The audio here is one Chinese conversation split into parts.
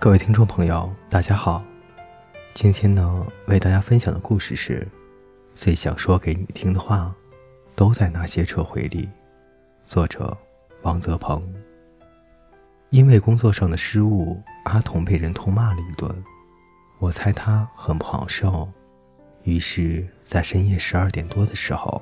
各位听众朋友，大家好。今天呢，为大家分享的故事是：最想说给你听的话，都在那些撤回里。作者：王泽鹏。因为工作上的失误，阿童被人痛骂了一顿。我猜他很不好受，于是，在深夜十二点多的时候，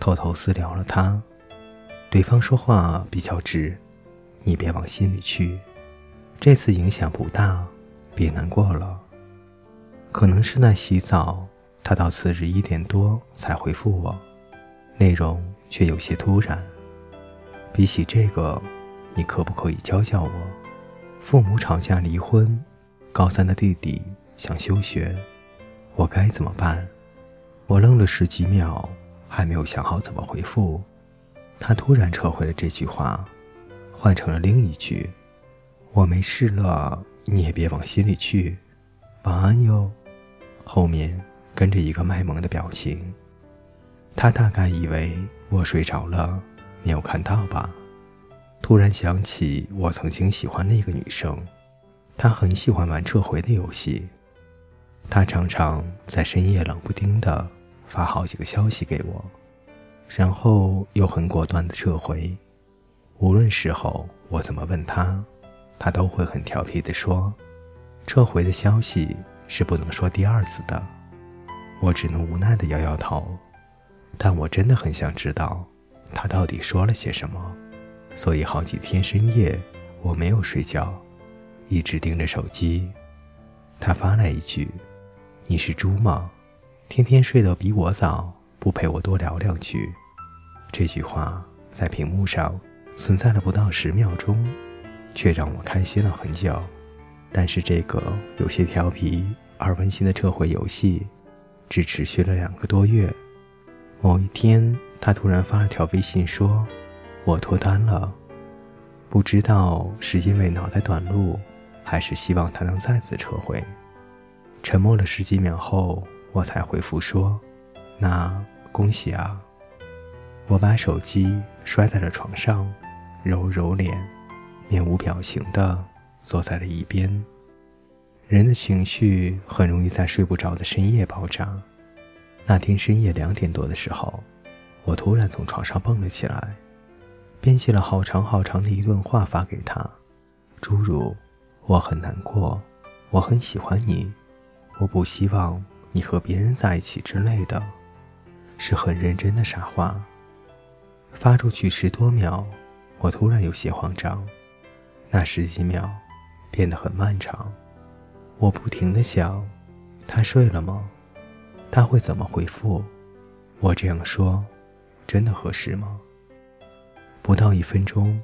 偷偷私聊了他。对方说话比较直，你别往心里去。这次影响不大，别难过了。可能是在洗澡，他到次日一点多才回复我，内容却有些突然。比起这个，你可不可以教教我？父母吵架离婚，高三的弟弟想休学，我该怎么办？我愣了十几秒，还没有想好怎么回复。他突然撤回了这句话，换成了另一句。我没事了，你也别往心里去。晚安哟。后面跟着一个卖萌的表情。他大概以为我睡着了，没有看到吧？突然想起我曾经喜欢那个女生，她很喜欢玩撤回的游戏。她常常在深夜冷不丁的发好几个消息给我，然后又很果断的撤回。无论时候我怎么问她。他都会很调皮地说：“撤回的消息是不能说第二次的。”我只能无奈地摇摇头。但我真的很想知道他到底说了些什么，所以好几天深夜我没有睡觉，一直盯着手机。他发来一句：“你是猪吗？天天睡得比我早，不陪我多聊两句。”这句话在屏幕上存在了不到十秒钟。却让我开心了很久，但是这个有些调皮而温馨的撤回游戏，只持续了两个多月。某一天，他突然发了条微信说：“我脱单了。”不知道是因为脑袋短路，还是希望他能再次撤回。沉默了十几秒后，我才回复说：“那恭喜啊！”我把手机摔在了床上，揉揉脸。面无表情地坐在了一边。人的情绪很容易在睡不着的深夜爆炸。那天深夜两点多的时候，我突然从床上蹦了起来，编写了好长好长的一段话发给他，诸如“我很难过，我很喜欢你，我不希望你和别人在一起”之类的，是很认真的傻话。发出去十多秒，我突然有些慌张。那十几秒变得很漫长，我不停的想，他睡了吗？他会怎么回复？我这样说，真的合适吗？不到一分钟，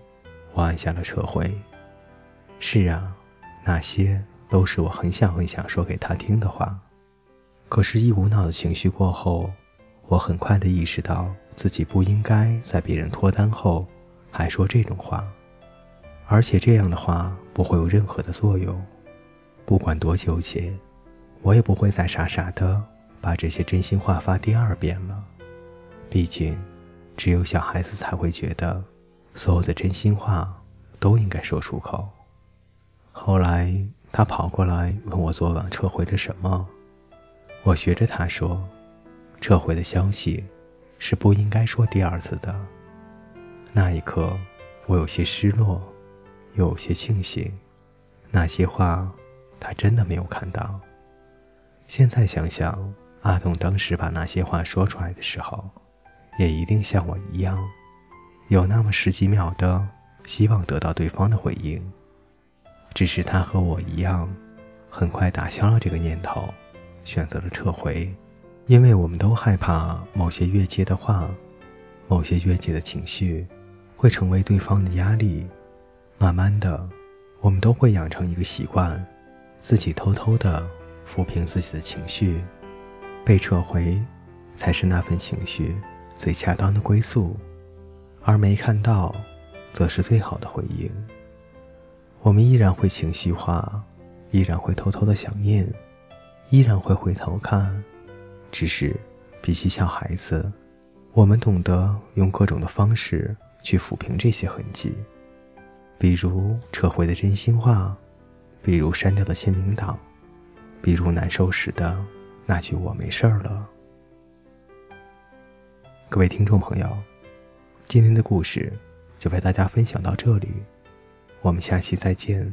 我按下了撤回。是啊，那些都是我很想很想说给他听的话。可是，一股脑的情绪过后，我很快的意识到自己不应该在别人脱单后还说这种话。而且这样的话不会有任何的作用，不管多纠结，我也不会再傻傻的把这些真心话发第二遍了。毕竟，只有小孩子才会觉得，所有的真心话都应该说出口。后来他跑过来问我昨晚撤回了什么，我学着他说，撤回的消息是不应该说第二次的。那一刻，我有些失落。有些庆幸，那些话他真的没有看到。现在想想，阿童当时把那些话说出来的时候，也一定像我一样，有那么十几秒的希望得到对方的回应。只是他和我一样，很快打消了这个念头，选择了撤回，因为我们都害怕某些越界的话，某些越界的情绪，会成为对方的压力。慢慢的，我们都会养成一个习惯，自己偷偷的抚平自己的情绪，被撤回，才是那份情绪最恰当的归宿，而没看到，则是最好的回应。我们依然会情绪化，依然会偷偷的想念，依然会回头看，只是比起小孩子，我们懂得用各种的方式去抚平这些痕迹，比如撤回的真心话。比如删掉的签名档，比如难受时的那句“我没事儿了”。各位听众朋友，今天的故事就为大家分享到这里，我们下期再见。